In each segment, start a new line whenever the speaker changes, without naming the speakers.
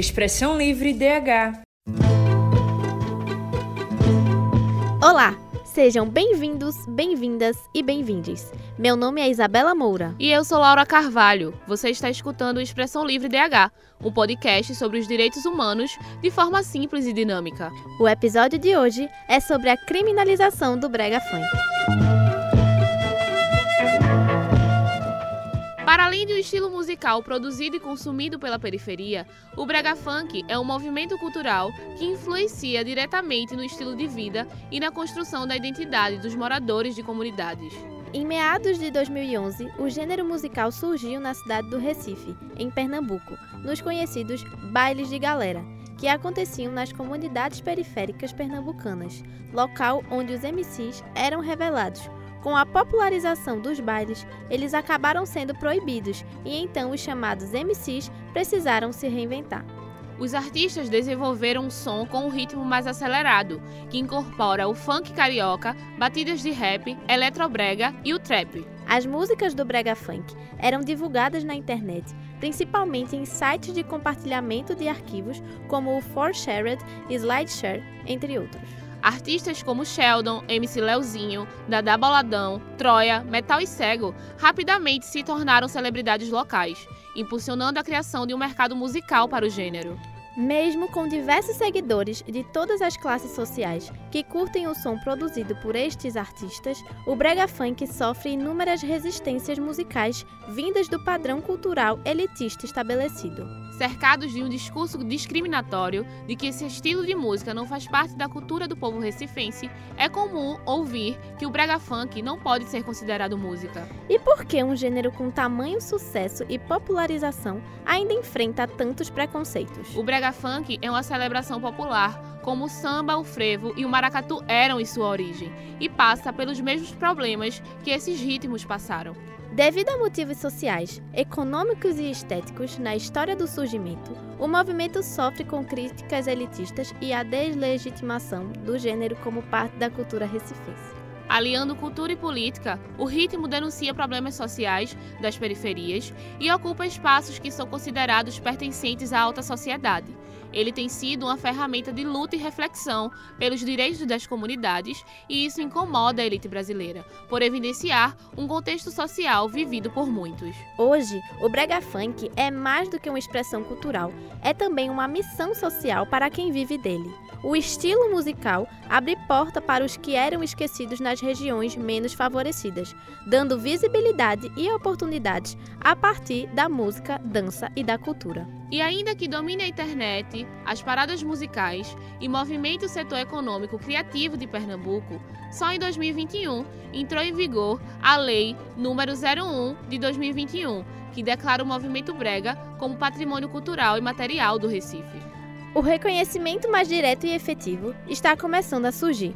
Expressão Livre DH.
Olá, sejam bem-vindos, bem-vindas e bem-vindes. Meu nome é Isabela Moura.
E eu sou Laura Carvalho. Você está escutando o Expressão Livre DH, um podcast sobre os direitos humanos de forma simples e dinâmica.
O episódio de hoje é sobre a criminalização do brega funk.
Para além de um estilo musical produzido e consumido pela periferia, o brega funk é um movimento cultural que influencia diretamente no estilo de vida e na construção da identidade dos moradores de comunidades.
Em meados de 2011, o gênero musical surgiu na cidade do Recife, em Pernambuco, nos conhecidos bailes de galera, que aconteciam nas comunidades periféricas pernambucanas, local onde os MCs eram revelados com a popularização dos bailes, eles acabaram sendo proibidos e então os chamados MCs precisaram se reinventar.
Os artistas desenvolveram um som com um ritmo mais acelerado, que incorpora o funk carioca, batidas de rap, eletrobrega e o trap.
As músicas do brega funk eram divulgadas na internet, principalmente em sites de compartilhamento de arquivos como o 4Shared e SlideShare, entre outros.
Artistas como Sheldon, MC Leozinho, Dada Boladão, Troia, Metal e Cego rapidamente se tornaram celebridades locais, impulsionando a criação de um mercado musical para o gênero.
Mesmo com diversos seguidores de todas as classes sociais que curtem o som produzido por estes artistas, o brega funk sofre inúmeras resistências musicais vindas do padrão cultural elitista estabelecido.
Cercados de um discurso discriminatório de que esse estilo de música não faz parte da cultura do povo recifense, é comum ouvir que o brega funk não pode ser considerado música.
E por que um gênero com tamanho sucesso e popularização ainda enfrenta tantos preconceitos?
O brega funk é uma celebração popular, como o samba, o frevo e o maracatu eram em sua origem, e passa pelos mesmos problemas que esses ritmos passaram.
Devido a motivos sociais, econômicos e estéticos na história do surgimento, o movimento sofre com críticas elitistas e a deslegitimação do gênero como parte da cultura recifense.
Aliando cultura e política, o ritmo denuncia problemas sociais das periferias e ocupa espaços que são considerados pertencentes à alta sociedade. Ele tem sido uma ferramenta de luta e reflexão pelos direitos das comunidades e isso incomoda a elite brasileira, por evidenciar um contexto social vivido por muitos.
Hoje, o brega funk é mais do que uma expressão cultural, é também uma missão social para quem vive dele. O estilo musical abre porta para os que eram esquecidos nas regiões menos favorecidas, dando visibilidade e oportunidades a partir da música, dança e da cultura.
E ainda que domine a internet, as paradas musicais e movimente o setor econômico criativo de Pernambuco, só em 2021 entrou em vigor a Lei número 01 de 2021, que declara o movimento brega como patrimônio cultural e material do Recife.
O reconhecimento mais direto e efetivo está começando a surgir.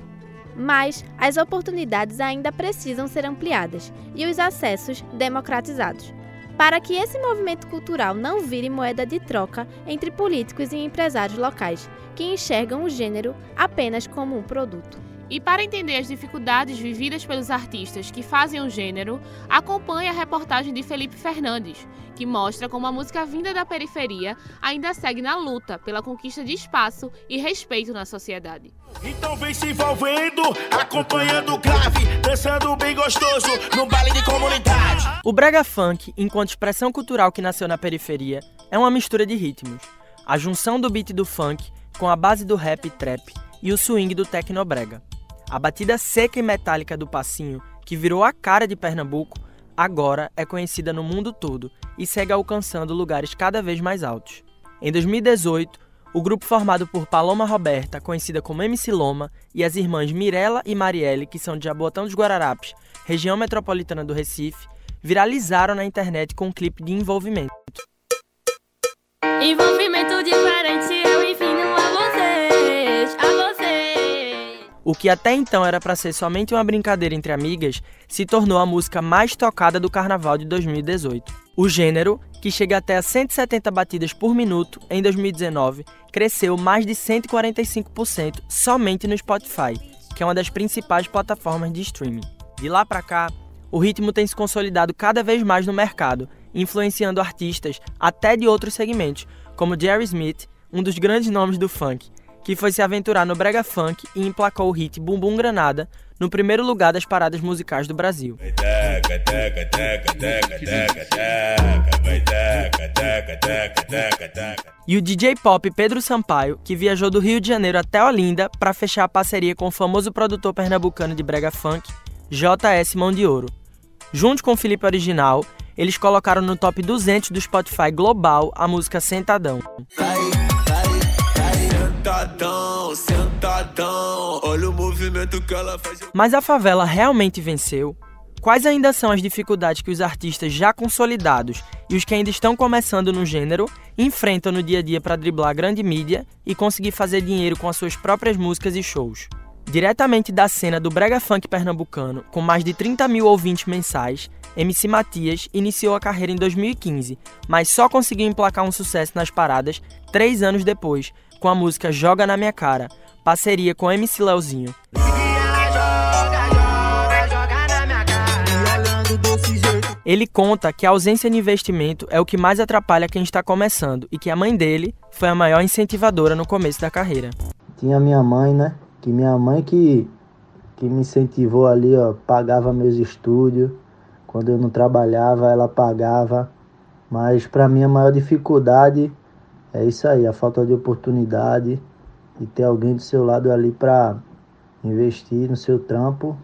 Mas as oportunidades ainda precisam ser ampliadas e os acessos democratizados, para que esse movimento cultural não vire moeda de troca entre políticos e empresários locais, que enxergam o gênero apenas como um produto.
E para entender as dificuldades vividas pelos artistas que fazem o gênero, acompanhe a reportagem de Felipe Fernandes, que mostra como a música vinda da periferia ainda segue na luta pela conquista de espaço e respeito na sociedade.
Então vem se envolvendo, acompanhando o grave, dançando bem gostoso no baile de comunidade.
O brega funk, enquanto expressão cultural que nasceu na periferia, é uma mistura de ritmos. A junção do beat do funk com a base do rap e trap e o swing do tecnobrega. A batida seca e metálica do passinho, que virou a cara de Pernambuco, agora é conhecida no mundo todo e segue alcançando lugares cada vez mais altos. Em 2018, o grupo formado por Paloma Roberta, conhecida como MC Loma, e as irmãs Mirella e Marielle, que são de Jabotão dos Guararapes, região metropolitana do Recife, viralizaram na internet com um clipe de envolvimento.
Envolvimento diferente, eu ensino
O que até então era para ser somente uma brincadeira entre amigas, se tornou a música mais tocada do carnaval de 2018. O gênero, que chega até a 170 batidas por minuto em 2019, cresceu mais de 145% somente no Spotify, que é uma das principais plataformas de streaming. De lá para cá, o ritmo tem se consolidado cada vez mais no mercado, influenciando artistas até de outros segmentos, como Jerry Smith, um dos grandes nomes do funk, que foi se aventurar no brega funk e emplacou o hit Bumbum Granada no primeiro lugar das paradas musicais do Brasil. E o DJ pop Pedro Sampaio, que viajou do Rio de Janeiro até Olinda para fechar a parceria com o famoso produtor pernambucano de brega funk, JS Mão de Ouro. Junto com o Felipe Original, eles colocaram no top 200 do Spotify global a música Sentadão. Sentadão, sentadão, olha o movimento que ela faz. Mas a favela realmente venceu? Quais ainda são as dificuldades que os artistas já consolidados e os que ainda estão começando no gênero enfrentam no dia a dia para driblar a grande mídia e conseguir fazer dinheiro com as suas próprias músicas e shows? Diretamente da cena do brega funk pernambucano, com mais de 30 mil ouvintes mensais, MC Matias iniciou a carreira em 2015, mas só conseguiu emplacar um sucesso nas paradas três anos depois, com a música Joga na Minha Cara, parceria com MC Leozinho. Ele conta que a ausência de investimento é o que mais atrapalha quem está começando e que a mãe dele foi a maior incentivadora no começo da carreira.
Tinha minha mãe, né? Que minha mãe que, que me incentivou ali, ó, pagava meus estudos. Quando eu não trabalhava, ela pagava. Mas para mim a maior dificuldade é isso aí, a falta de oportunidade e ter alguém do seu lado ali para investir no seu trampo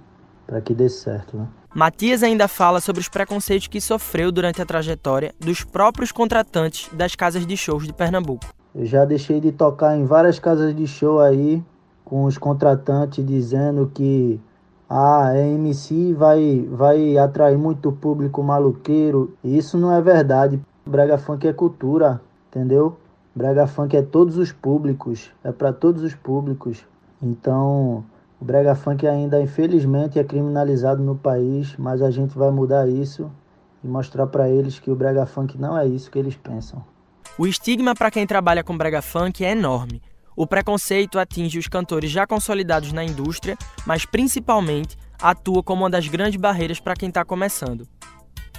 para que dê certo, né?
Matias ainda fala sobre os preconceitos que sofreu durante a trajetória dos próprios contratantes das casas de shows de Pernambuco.
Eu já deixei de tocar em várias casas de show aí com os contratantes dizendo que a ah, MC vai, vai atrair muito público maluqueiro. E isso não é verdade. Brega funk é cultura, entendeu? Brega funk é todos os públicos, é para todos os públicos. Então, o brega funk ainda, infelizmente, é criminalizado no país, mas a gente vai mudar isso e mostrar para eles que o brega funk não é isso que eles pensam.
O estigma para quem trabalha com brega funk é enorme. O preconceito atinge os cantores já consolidados na indústria, mas principalmente atua como uma das grandes barreiras para quem está começando.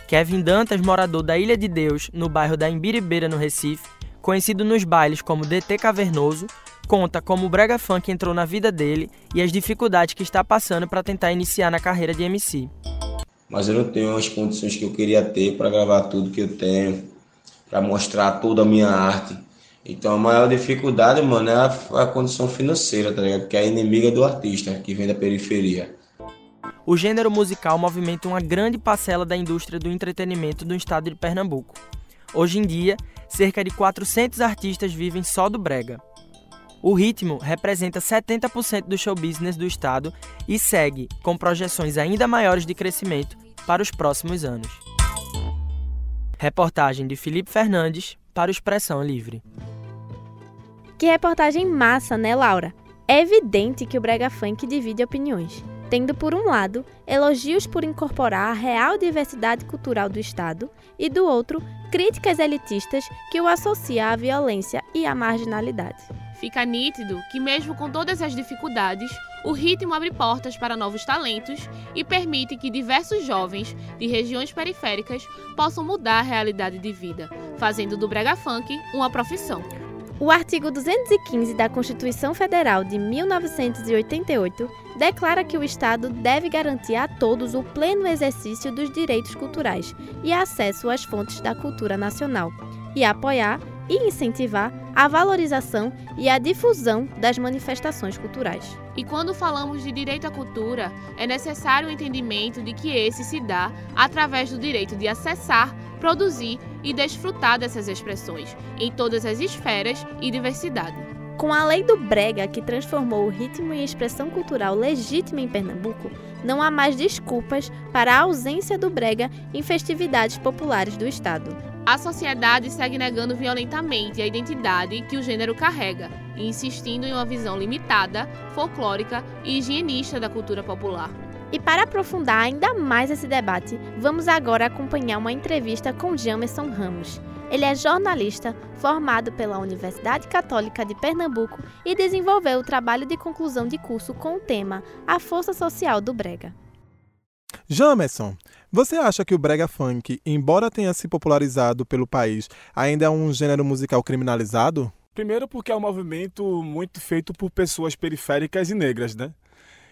Kevin Dantas, morador da Ilha de Deus, no bairro da Imbiribeira, no Recife, conhecido nos bailes como DT Cavernoso, conta como o brega funk entrou na vida dele e as dificuldades que está passando para tentar iniciar na carreira de MC.
Mas eu não tenho as condições que eu queria ter para gravar tudo que eu tenho, para mostrar toda a minha arte. Então a maior dificuldade, mano, é a, a condição financeira, tá ligado? Que é a inimiga do artista, que vem da periferia.
O gênero musical movimenta uma grande parcela da indústria do entretenimento do estado de Pernambuco. Hoje em dia, cerca de 400 artistas vivem só do brega. O ritmo representa 70% do show business do estado e segue com projeções ainda maiores de crescimento para os próximos anos. Reportagem de Felipe Fernandes para o Expressão Livre.
Que reportagem massa, né, Laura? É evidente que o brega funk divide opiniões, tendo por um lado elogios por incorporar a real diversidade cultural do estado e do outro críticas elitistas que o associa à violência e à marginalidade.
Fica nítido que, mesmo com todas as dificuldades, o ritmo abre portas para novos talentos e permite que diversos jovens de regiões periféricas possam mudar a realidade de vida, fazendo do brega funk uma profissão.
O artigo 215 da Constituição Federal de 1988 declara que o Estado deve garantir a todos o pleno exercício dos direitos culturais e acesso às fontes da cultura nacional, e apoiar e incentivar a valorização e a difusão das manifestações culturais.
E quando falamos de direito à cultura, é necessário o entendimento de que esse se dá através do direito de acessar, produzir e desfrutar dessas expressões em todas as esferas e diversidade.
Com a lei do Brega, que transformou o ritmo em expressão cultural legítima em Pernambuco, não há mais desculpas para a ausência do Brega em festividades populares do Estado.
A sociedade segue negando violentamente a identidade que o gênero carrega e insistindo em uma visão limitada, folclórica e higienista da cultura popular.
E para aprofundar ainda mais esse debate, vamos agora acompanhar uma entrevista com Jamerson Ramos. Ele é jornalista, formado pela Universidade Católica de Pernambuco e desenvolveu o trabalho de conclusão de curso com o tema A Força Social do Brega.
Jamerson, você acha que o brega funk, embora tenha se popularizado pelo país, ainda é um gênero musical criminalizado?
Primeiro porque é um movimento muito feito por pessoas periféricas e negras, né?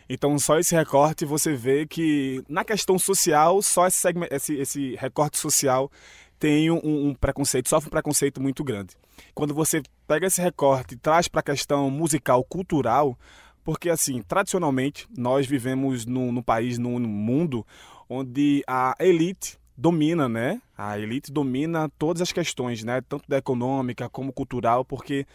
Então, só esse recorte você vê que, na questão social, só esse, esse, esse recorte social tem um, um, preconceito, sofre um preconceito muito grande. Quando você pega esse recorte e traz para a questão musical, cultural, porque, assim, tradicionalmente, nós vivemos num, num país, num, num mundo, onde a elite domina, né? A elite domina todas as questões, né? Tanto da econômica como cultural, porque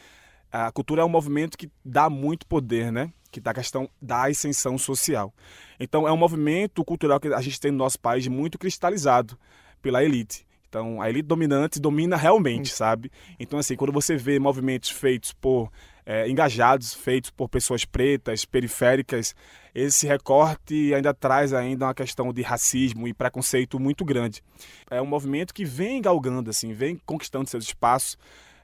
a cultura é um movimento que dá muito poder, né? Que dá a questão da ascensão social. Então, é um movimento cultural que a gente tem no nosso país muito cristalizado pela elite. Então, a elite dominante domina realmente, sabe? Então, assim, quando você vê movimentos feitos por é, engajados, feitos por pessoas pretas, periféricas, esse recorte ainda traz ainda uma questão de racismo e preconceito muito grande. É um movimento que vem galgando, assim, vem conquistando seus espaços,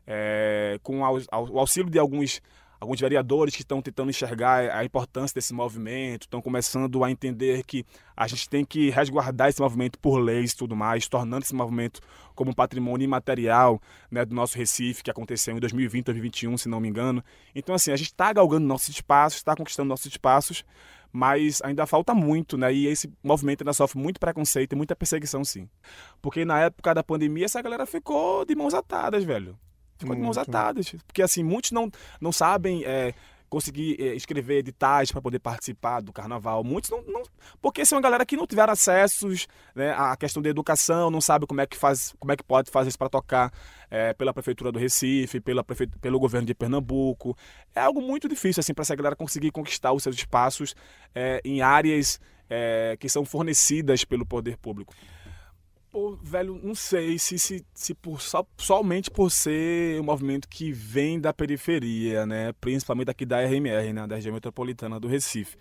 é, com o auxílio de alguns alguns vereadores que estão tentando enxergar a importância desse movimento, estão começando a entender que a gente tem que resguardar esse movimento por leis e tudo mais, tornando esse movimento como um patrimônio imaterial né, do nosso Recife, que aconteceu em 2020, 2021, se não me engano. Então, assim, a gente está galgando nossos espaços, está conquistando nossos espaços, mas ainda falta muito, né? E esse movimento ainda sofre muito preconceito e muita perseguição, sim. Porque na época da pandemia, essa galera ficou de mãos atadas, velho. Ficou de mãos atadas. Porque, assim, muitos não, não sabem é, conseguir é, escrever editais para poder participar do carnaval. Muitos não, não. Porque são uma galera que não tiveram acessos né, à questão da educação, não sabe como é que, faz, como é que pode fazer isso para tocar é, pela Prefeitura do Recife, pela prefe... pelo governo de Pernambuco. É algo muito difícil, assim, para essa galera conseguir conquistar os seus espaços é, em áreas é, que são fornecidas pelo poder público. Pô, velho, não sei se, se, se por, só, somente por ser um movimento que vem da periferia, né? Principalmente aqui da RMR, né? Da região metropolitana do Recife.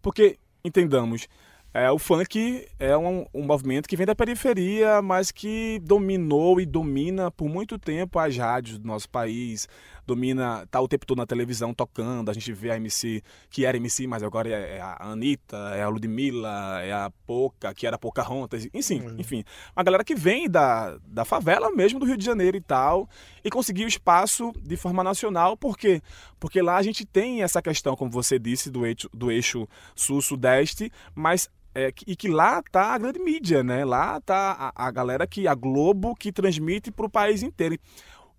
Porque, entendamos, é, o funk é um, um, movimento que vem da periferia, mas que dominou e domina por muito tempo as rádios do nosso país. Domina, tá o tempo todo na televisão tocando. A gente vê a MC, que era MC, mas agora é, é a Anitta, é a Ludmilla, é a Poca, que era Pocahontas. Enfim, uhum. enfim. Uma galera que vem da, da favela mesmo do Rio de Janeiro e tal, e conseguiu espaço de forma nacional. Por quê? Porque lá a gente tem essa questão, como você disse, do eixo, do eixo sul-sudeste, mas é, e que lá tá a grande mídia, né? Lá tá a, a galera que a Globo que transmite para o país inteiro.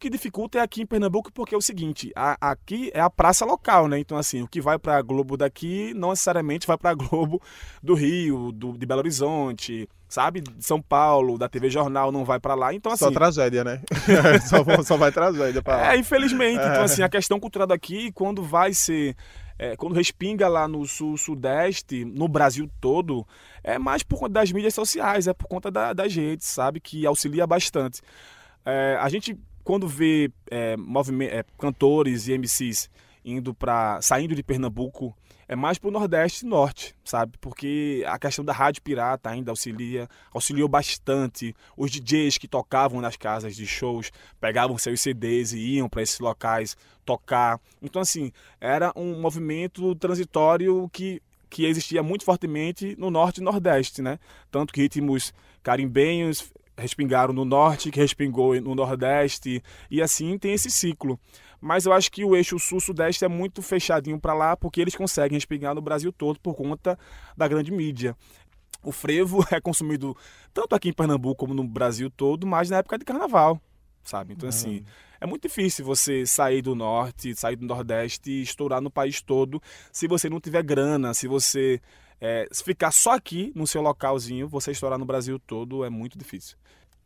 Que dificulta é aqui em Pernambuco porque é o seguinte, a, aqui é a praça local, né? Então assim, o que vai para a Globo daqui não necessariamente vai para a Globo do Rio, do, de Belo Horizonte, sabe? De São Paulo, da TV Jornal não vai para lá. Então assim,
só tragédia, né? só, só vai tragédia para lá.
É, infelizmente. É. Então assim, a questão cultural daqui quando vai ser é, quando respinga lá no sul-sudeste, no Brasil todo, é mais por conta das mídias sociais, é por conta da, das redes, sabe? Que auxilia bastante. É, a gente, quando vê é, é cantores e MCs indo para saindo de Pernambuco é mais para o Nordeste e Norte, sabe? Porque a questão da rádio pirata ainda auxilia, auxiliou bastante. Os DJs que tocavam nas casas de shows pegavam seus CDs e iam para esses locais tocar. Então, assim, era um movimento transitório que, que existia muito fortemente no Norte e Nordeste, né? Tanto que ritmos carimbenhos respingaram no Norte, que respingou no Nordeste, e assim tem esse ciclo mas eu acho que o eixo sul-sudeste é muito fechadinho para lá, porque eles conseguem respingar no Brasil todo por conta da grande mídia. O frevo é consumido tanto aqui em Pernambuco como no Brasil todo, mas na época de carnaval, sabe? Então, assim, uhum. é muito difícil você sair do norte, sair do nordeste e estourar no país todo se você não tiver grana, se você é, se ficar só aqui no seu localzinho, você estourar no Brasil todo é muito difícil.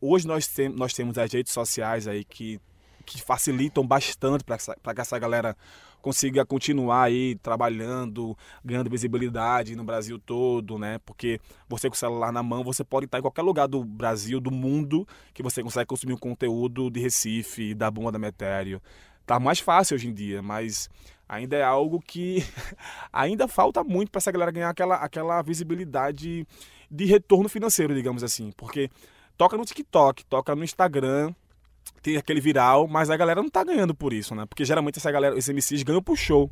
Hoje nós, tem, nós temos as redes sociais aí que que facilitam bastante para que essa galera consiga continuar aí trabalhando, ganhando visibilidade no Brasil todo, né? Porque você com o celular na mão, você pode estar em qualquer lugar do Brasil, do mundo, que você consegue consumir um conteúdo de Recife, da Bomba da Metério. Tá mais fácil hoje em dia, mas ainda é algo que ainda falta muito para essa galera ganhar aquela, aquela visibilidade de retorno financeiro, digamos assim. Porque toca no TikTok, toca no Instagram, tem aquele viral, mas a galera não tá ganhando por isso, né? Porque geralmente essa galera, esses MCs ganham por show.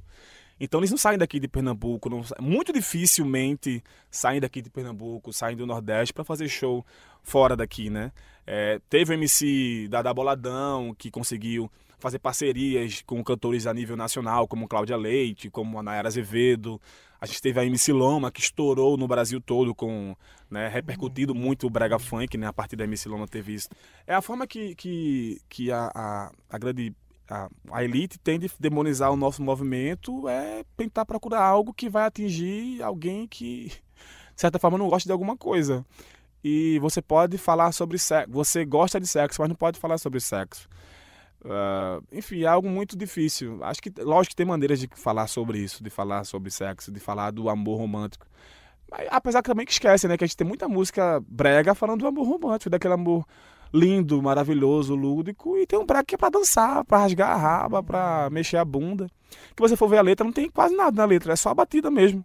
Então eles não saem daqui de Pernambuco, não, muito dificilmente saem daqui de Pernambuco, saem do Nordeste para fazer show fora daqui, né? É, teve o MC da, da Boladão que conseguiu fazer parcerias com cantores a nível nacional, como Cláudia Leite, como a Nayara Azevedo. A gente teve a MC Loma, que estourou no Brasil todo, com né, repercutido muito o brega funk, né? A partir da MC Loma teve isso. É a forma que, que, que a, a, a grande a, a, elite tem de demonizar o nosso movimento é tentar procurar algo que vai atingir alguém que, de certa forma, não gosta de alguma coisa. E você pode falar sobre sexo. Você gosta de sexo, mas não pode falar sobre sexo. Uh, enfim, é algo muito difícil. Acho que, lógico que tem maneiras de falar sobre isso, de falar sobre sexo, de falar do amor romântico. Mas, apesar que também que esquece, né? Que a gente tem muita música brega falando do amor romântico, daquele amor lindo, maravilhoso, lúdico. E tem um brega que é pra dançar, pra rasgar a raba, pra mexer a bunda. Que você for ver a letra, não tem quase nada na letra, é só a batida mesmo.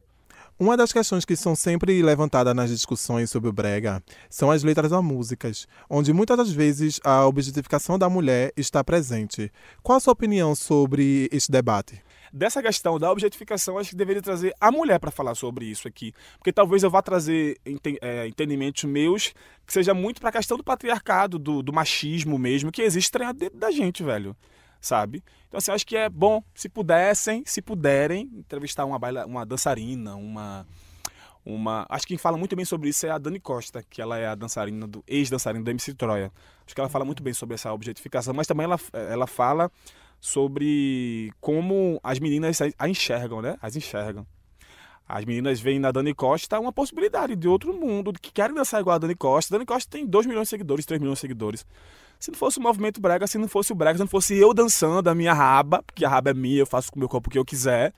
Uma das questões que são sempre levantadas nas discussões sobre o brega são as letras das músicas, onde muitas das vezes a objetificação da mulher está presente. Qual a sua opinião sobre este debate?
Dessa questão da objetificação, acho que deveria trazer a mulher para falar sobre isso aqui. Porque talvez eu vá trazer é, entendimentos meus que seja muito para a questão do patriarcado, do, do machismo mesmo, que existe dentro da gente, velho sabe? Então, assim, acho que é bom, se pudessem, se puderem, entrevistar uma, baila, uma dançarina, uma. Uma, acho que quem fala muito bem sobre isso é a Dani Costa, que ela é a dançarina do ex-dançarina do MC Troia. Acho que ela fala muito bem sobre essa objetificação, mas também ela, ela fala sobre como as meninas a enxergam, né? As enxergam. As meninas veem na Dani Costa uma possibilidade de outro mundo, que querem dançar igual a Dani Costa. Dani Costa tem 2 milhões de seguidores, 3 milhões de seguidores. Se não fosse o movimento brega, se não fosse o brega, se não fosse eu dançando a minha raba, porque a raba é minha, eu faço com o meu corpo o que eu quiser,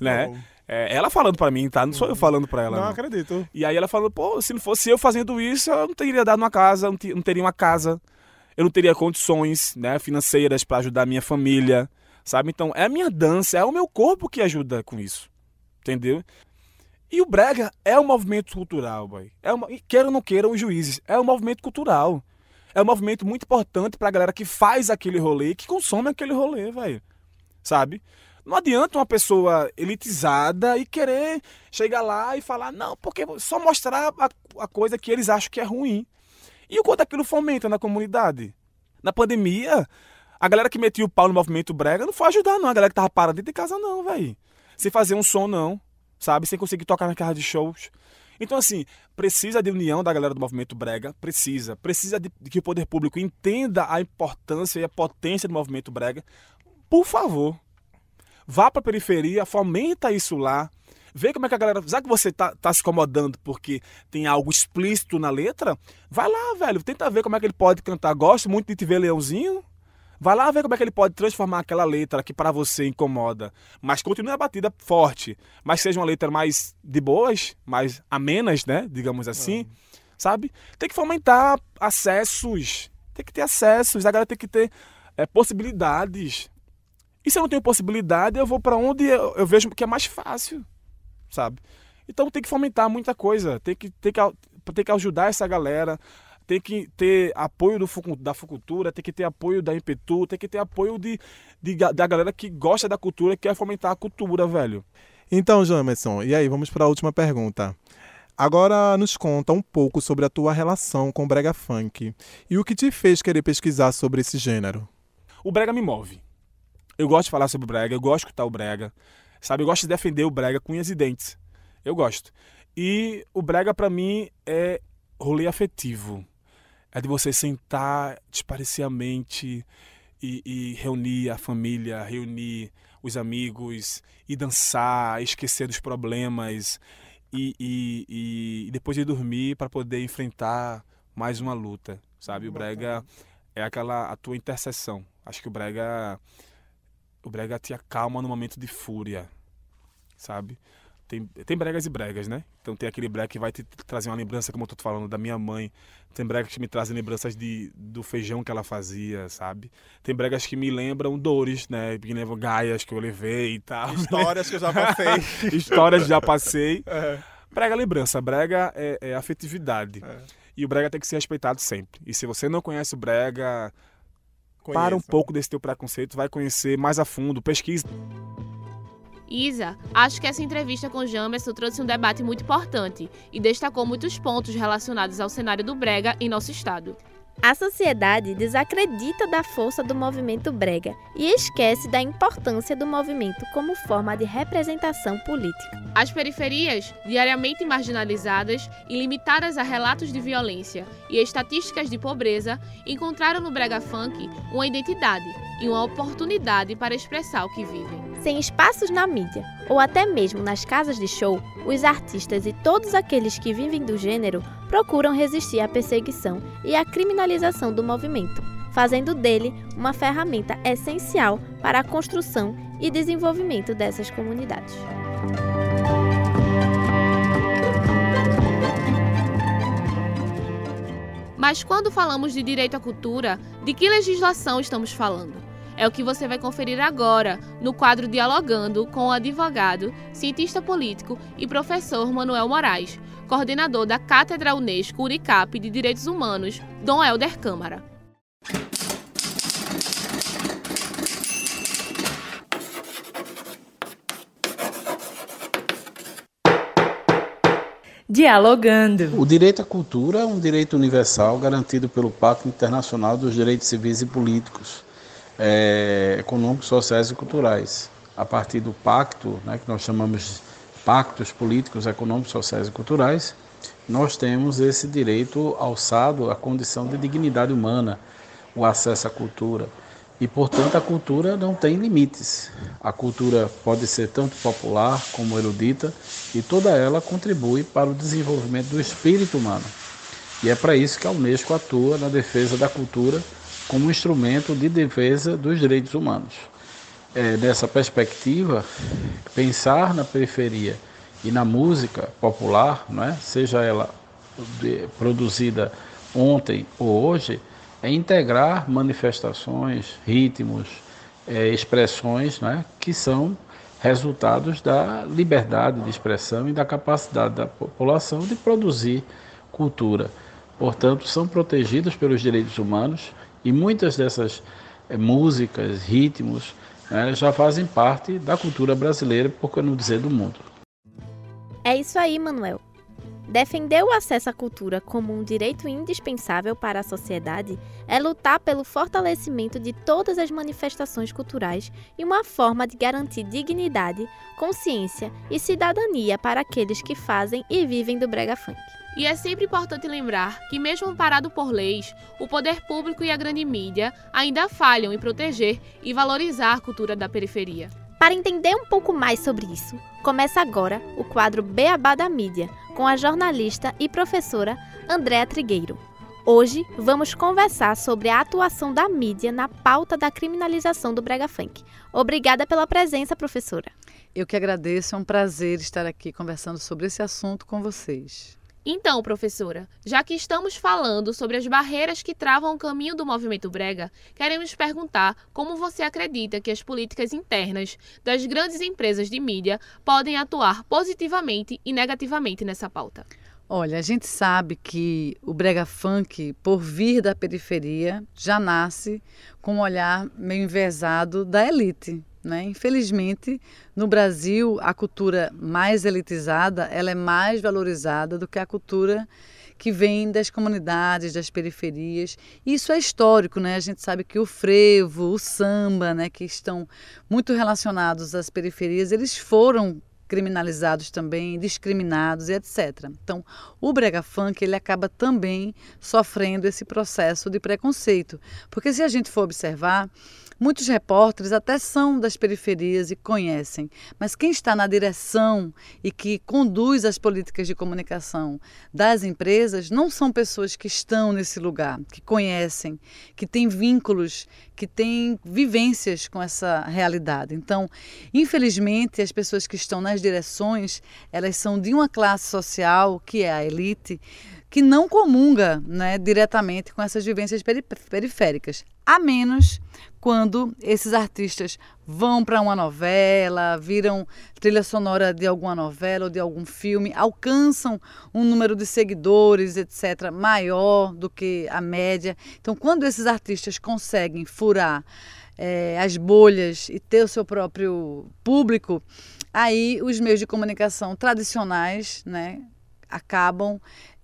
né? É, ela falando para mim, tá? Não sou eu uhum. falando para ela.
Não,
não,
acredito.
E aí ela falou, pô, se não fosse eu fazendo isso, eu não teria dado uma casa, não teria uma casa, eu não teria condições, né, financeiras para ajudar a minha família, sabe? Então, é a minha dança, é o meu corpo que ajuda com isso, entendeu? E o brega é um movimento cultural, boy. É uma, queira ou não queira os juízes, é um movimento cultural é um movimento muito importante pra galera que faz aquele rolê, que consome aquele rolê, velho. Sabe? Não adianta uma pessoa elitizada e querer chegar lá e falar, não, porque só mostrar a, a coisa que eles acham que é ruim. E o quanto aquilo fomenta na comunidade? Na pandemia, a galera que metia o pau no movimento brega não foi ajudar, não. A galera que tava parada dentro de casa, não, velho. Sem fazer um som, não. Sabe? Sem conseguir tocar na casa de shows. Então, assim, precisa de união da galera do movimento brega, precisa. Precisa de, de que o poder público entenda a importância e a potência do movimento brega. Por favor, vá para a periferia, fomenta isso lá. Vê como é que a galera. Já que você tá, tá se incomodando porque tem algo explícito na letra, vai lá, velho. Tenta ver como é que ele pode cantar. Gosto muito de te ver, Leãozinho. Vai lá ver como é que ele pode transformar aquela letra que para você incomoda, mas continue a batida forte, mas seja uma letra mais de boas, mais amenas, né? Digamos assim, uhum. sabe? Tem que fomentar acessos, tem que ter acessos, a galera tem que ter é, possibilidades. E se eu não tenho possibilidade, eu vou para onde eu, eu, vejo que é mais fácil, sabe? Então tem que fomentar muita coisa, tem que, tem que, tem que ajudar essa galera tem que ter apoio do, da Fucultura, tem que ter apoio da Impetu, tem que ter apoio de, de, da galera que gosta da cultura e quer fomentar a cultura, velho.
Então, Jamerson, e aí, vamos para a última pergunta. Agora nos conta um pouco sobre a tua relação com o brega funk e o que te fez querer pesquisar sobre esse gênero.
O brega me move. Eu gosto de falar sobre o brega, eu gosto de escutar o brega, sabe? Eu gosto de defender o brega com unhas e dentes. Eu gosto. E o brega para mim é rolê afetivo é de você sentar despareciamente e, e reunir a família, reunir os amigos e dançar, esquecer dos problemas e, e, e depois de dormir para poder enfrentar mais uma luta, sabe? O brega é aquela a tua intercessão. Acho que o brega o brega te acalma no momento de fúria, sabe? Tem, tem bregas e bregas, né? Então tem aquele brega que vai te trazer uma lembrança, como eu tô falando, da minha mãe. Tem bregas que me trazem lembranças de, do feijão que ela fazia, sabe? Tem bregas que me lembram dores, né? Que lembram gaias que eu levei e tal.
Histórias que eu já passei.
Histórias que já passei. É. Brega é lembrança, brega é, é afetividade. É. E o brega tem que ser respeitado sempre. E se você não conhece o brega, Conheça. para um pouco desse teu preconceito, vai conhecer mais a fundo, pesquisa.
Isa, acho que essa entrevista com Jamerson trouxe um debate muito importante e destacou muitos pontos relacionados ao cenário do brega em nosso estado.
A sociedade desacredita da força do movimento brega e esquece da importância do movimento como forma de representação política.
As periferias, diariamente marginalizadas e limitadas a relatos de violência e estatísticas de pobreza, encontraram no brega funk uma identidade e uma oportunidade para expressar o que vivem.
Sem espaços na mídia ou até mesmo nas casas de show, os artistas e todos aqueles que vivem do gênero procuram resistir à perseguição e à criminalização do movimento, fazendo dele uma ferramenta essencial para a construção e desenvolvimento dessas comunidades.
Mas quando falamos de direito à cultura, de que legislação estamos falando? É o que você vai conferir agora no quadro Dialogando com o advogado, cientista político e professor Manuel Moraes, coordenador da Cátedra Unesco Unicap de Direitos Humanos, Dom Helder Câmara.
Dialogando.
O direito à cultura é um direito universal garantido pelo Pacto Internacional dos Direitos Civis e Políticos é, econômicos, sociais e culturais. A partir do pacto, né, que nós chamamos de pactos políticos, econômicos, sociais e culturais, nós temos esse direito alçado à condição de dignidade humana, o acesso à cultura. E, portanto, a cultura não tem limites. A cultura pode ser tanto popular como erudita, e toda ela contribui para o desenvolvimento do espírito humano. E é para isso que a Unesco atua na defesa da cultura como instrumento de defesa dos direitos humanos. É, nessa perspectiva, pensar na periferia e na música popular, não é? seja ela de, produzida ontem ou hoje, é integrar manifestações, ritmos, é, expressões é? que são resultados da liberdade de expressão e da capacidade da população de produzir cultura. Portanto, são protegidos pelos direitos humanos e muitas dessas é, músicas, ritmos, né, já fazem parte da cultura brasileira, por que não dizer do mundo.
É isso aí, Manuel. Defender o acesso à cultura como um direito indispensável para a sociedade é lutar pelo fortalecimento de todas as manifestações culturais e uma forma de garantir dignidade, consciência e cidadania para aqueles que fazem e vivem do brega funk.
E é sempre importante lembrar que, mesmo amparado por leis, o poder público e a grande mídia ainda falham em proteger e valorizar a cultura da periferia.
Para entender um pouco mais sobre isso, começa agora o quadro Beabá da Mídia, com a jornalista e professora Andréa Trigueiro. Hoje vamos conversar sobre a atuação da mídia na pauta da criminalização do brega funk. Obrigada pela presença, professora.
Eu que agradeço, é um prazer estar aqui conversando sobre esse assunto com vocês.
Então, professora, já que estamos falando sobre as barreiras que travam o caminho do movimento brega, queremos perguntar como você acredita que as políticas internas das grandes empresas de mídia podem atuar positivamente e negativamente nessa pauta.
Olha, a gente sabe que o brega funk, por vir da periferia, já nasce com um olhar meio envezado da elite. Né? Infelizmente, no Brasil, a cultura mais elitizada ela é mais valorizada do que a cultura que vem das comunidades, das periferias. Isso é histórico, né? A gente sabe que o frevo, o samba, né, que estão muito relacionados às periferias, eles foram criminalizados também, discriminados e etc. Então, o brega funk ele acaba também sofrendo esse processo de preconceito, porque se a gente for observar, Muitos repórteres até são das periferias e conhecem, mas quem está na direção e que conduz as políticas de comunicação das empresas não são pessoas que estão nesse lugar, que conhecem, que têm vínculos, que têm vivências com essa realidade. Então, infelizmente, as pessoas que estão nas direções, elas são de uma classe social que é a elite que não comunga né, diretamente com essas vivências periféricas, a menos quando esses artistas vão para uma novela, viram trilha sonora de alguma novela ou de algum filme, alcançam um número de seguidores, etc., maior do que a média. Então, quando esses artistas conseguem furar é, as bolhas e ter o seu próprio público, aí os meios de comunicação tradicionais, né, acabam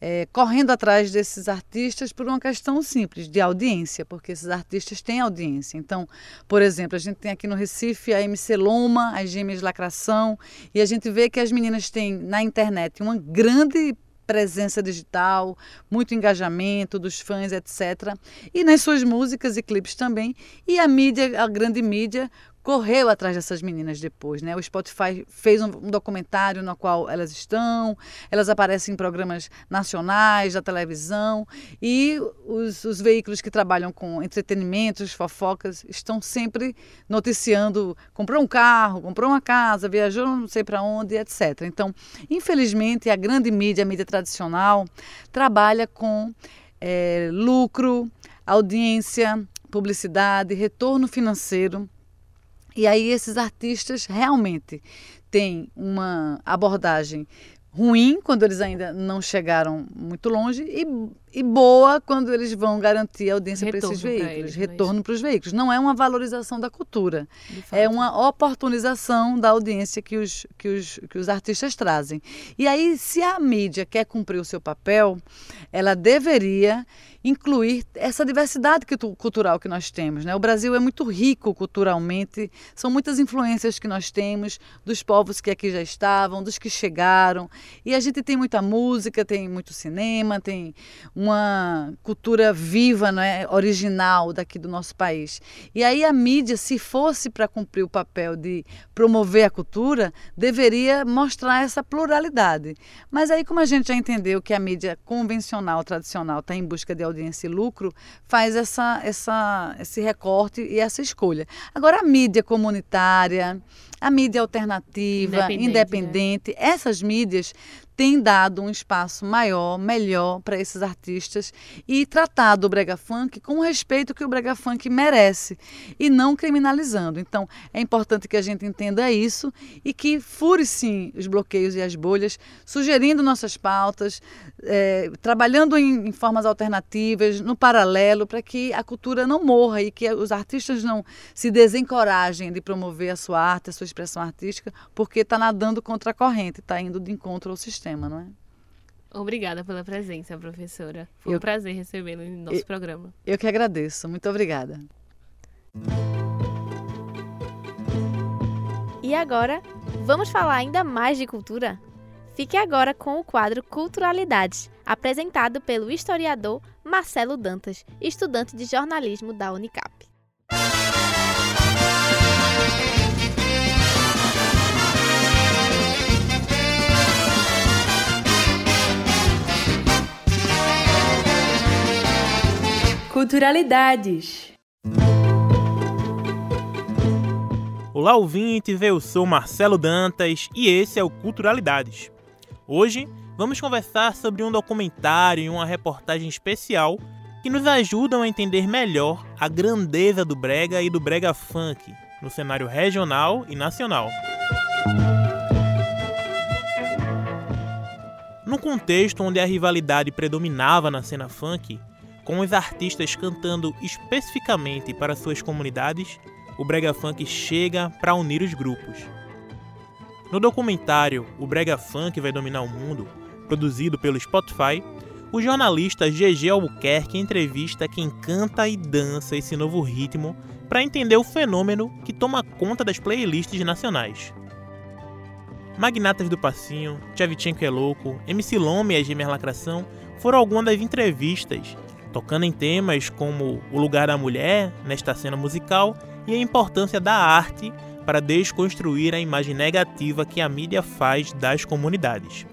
é, correndo atrás desses artistas por uma questão simples de audiência, porque esses artistas têm audiência. Então, por exemplo, a gente tem aqui no Recife a MC Loma, as Gêmeas Lacração, e a gente vê que as meninas têm na internet uma grande presença digital, muito engajamento dos fãs, etc. E nas suas músicas e clipes também. E a mídia, a grande mídia, correu atrás dessas meninas depois, né? O Spotify fez um, um, documentário no qual elas estão, elas aparecem em programas nacionais da televisão e os, os veículos que trabalham com entretenimentos, fofocas, estão sempre noticiando comprou um carro, comprou uma casa, viajou não sei para onde, etc. Então, infelizmente, a grande mídia, a mídia tradicional, trabalha com é, lucro, audiência, publicidade, retorno financeiro e aí esses artistas realmente têm uma abordagem ruim quando eles ainda não chegaram muito longe e, e boa quando eles vão garantir audiência para esses veículos, eles, retorno para os veículos. Não é uma valorização da cultura, é uma oportunização da audiência que os, que, os, que os artistas trazem. E aí, se a mídia quer cumprir o seu papel, ela deveria incluir essa diversidade cultural que nós temos. Né? O Brasil é muito rico culturalmente, são muitas influências que nós temos dos povos que aqui já estavam, dos que chegaram. E a gente tem muita música, tem muito cinema, tem uma cultura viva, né, original daqui do nosso país. E aí a mídia, se fosse para cumprir o papel de promover a cultura, deveria mostrar essa pluralidade. Mas aí, como a gente já entendeu que a mídia convencional, tradicional, está em busca de audiência e lucro, faz essa, essa, esse recorte e essa escolha. Agora, a mídia comunitária, a mídia alternativa, independente, independente né? essas mídias têm dado um espaço maior, melhor para esses artistas e tratado o brega funk com o respeito que o brega funk merece e não criminalizando. Então, é importante que a gente entenda isso e que fure sim os bloqueios e as bolhas, sugerindo nossas pautas, é, trabalhando em, em formas alternativas, no paralelo, para que a cultura não morra e que os artistas não se desencorajem de promover a sua arte, a sua expressão artística, porque está nadando contra a corrente, está indo de encontro ao sistema, não é?
Obrigada pela presença, professora. Foi eu, um prazer recebê-la no nosso
eu,
programa.
Eu que agradeço. Muito obrigada.
E agora, vamos falar ainda mais de cultura? Fique agora com o quadro Culturalidades, apresentado pelo historiador Marcelo Dantas, estudante de jornalismo da Unicap.
Culturalidades.
Olá, ouvintes, eu sou Marcelo Dantas e esse é o Culturalidades. Hoje vamos conversar sobre um documentário e uma reportagem especial que nos ajudam a entender melhor a grandeza do brega e do brega funk no cenário regional e nacional. No contexto onde a rivalidade predominava na cena funk, com os artistas cantando especificamente para suas comunidades, o brega funk chega para unir os grupos. No documentário O Brega Funk vai dominar o mundo, produzido pelo Spotify, o jornalista GG Albuquerque entrevista quem canta e dança esse novo ritmo para entender o fenômeno que toma conta das playlists nacionais. Magnatas do Passinho, Tchavchenko é Louco, MC Lome e a Gêmeas Lacração foram algumas das entrevistas tocando em temas como o lugar da mulher nesta cena musical e a importância da arte para desconstruir a imagem negativa que a mídia faz das comunidades.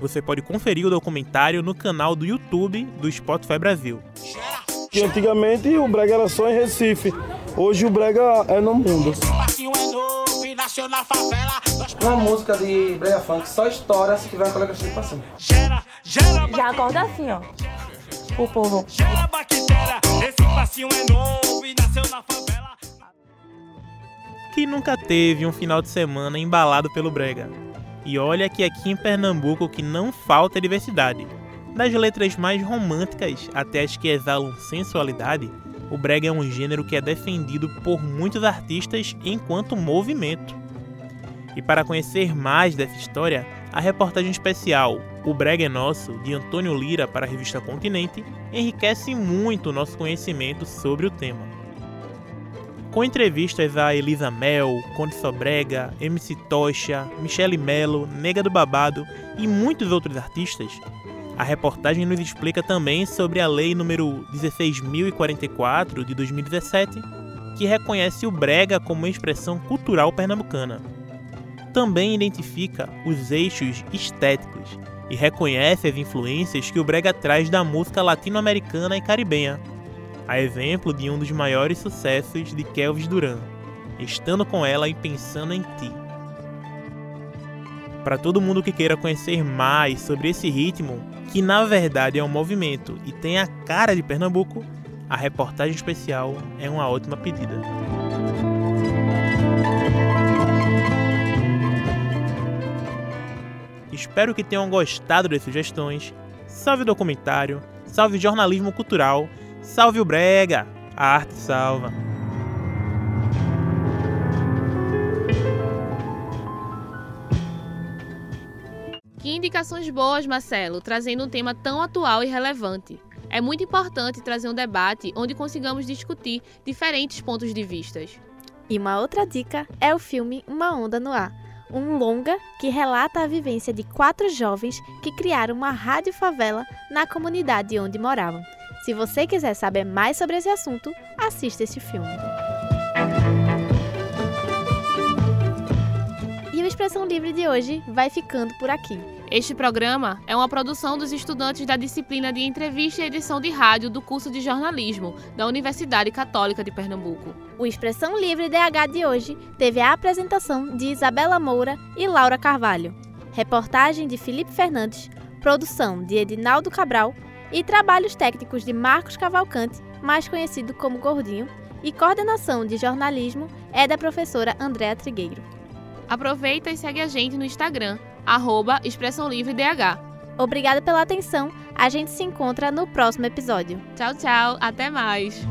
Você pode conferir o documentário no canal do YouTube do Spotify Brasil.
Antigamente o brega era só em Recife, hoje o brega é no mundo.
Uma música de brega funk só estoura se tiver uma colega de passinho.
Já acorda assim, ó o povo.
Que nunca teve um final de semana embalado pelo brega. E olha que aqui em Pernambuco que não falta diversidade. Das letras mais românticas até as que exalam sensualidade, o brega é um gênero que é defendido por muitos artistas enquanto movimento. E para conhecer mais dessa história, a reportagem especial O Brega é Nosso, de Antônio Lira para a revista Continente, enriquece muito o nosso conhecimento sobre o tema. Com entrevistas a Elisa Mel, Conde Sobrega, MC Tocha, Michele Melo, Nega do Babado e muitos outros artistas, a reportagem nos explica também sobre a Lei número 16.044 de 2017, que reconhece o brega como uma expressão cultural pernambucana. Também identifica os eixos estéticos e reconhece as influências que o brega traz da música latino-americana e caribenha, a exemplo de um dos maiores sucessos de Kelvis Duran, Estando com ela e pensando em ti. Para todo mundo que queira conhecer mais sobre esse ritmo, que na verdade é um movimento e tem a cara de Pernambuco, a reportagem especial é uma ótima pedida. Espero que tenham gostado das sugestões. Salve o documentário, salve o jornalismo cultural, salve o brega, a arte salva.
Que indicações boas, Marcelo, trazendo um tema tão atual e relevante. É muito importante trazer um debate onde consigamos discutir diferentes pontos de vistas.
E uma outra dica é o filme Uma Onda no Ar, um longa que relata a vivência de quatro jovens que criaram uma rádio favela na comunidade onde moravam. Se você quiser saber mais sobre esse assunto, assista esse filme. Expressão Livre de hoje vai ficando por aqui.
Este programa é uma produção dos estudantes da disciplina de entrevista e edição de rádio do curso de jornalismo da Universidade Católica de Pernambuco.
O Expressão Livre DH de hoje teve a apresentação de Isabela Moura e Laura Carvalho, reportagem de Felipe Fernandes, produção de Edinaldo Cabral e trabalhos técnicos de Marcos Cavalcante, mais conhecido como Gordinho, e coordenação de jornalismo é da professora Andréa Trigueiro.
Aproveita e segue a gente no Instagram, arroba Expressão Livre DH.
Obrigada pela atenção, a gente se encontra no próximo episódio.
Tchau, tchau, até mais!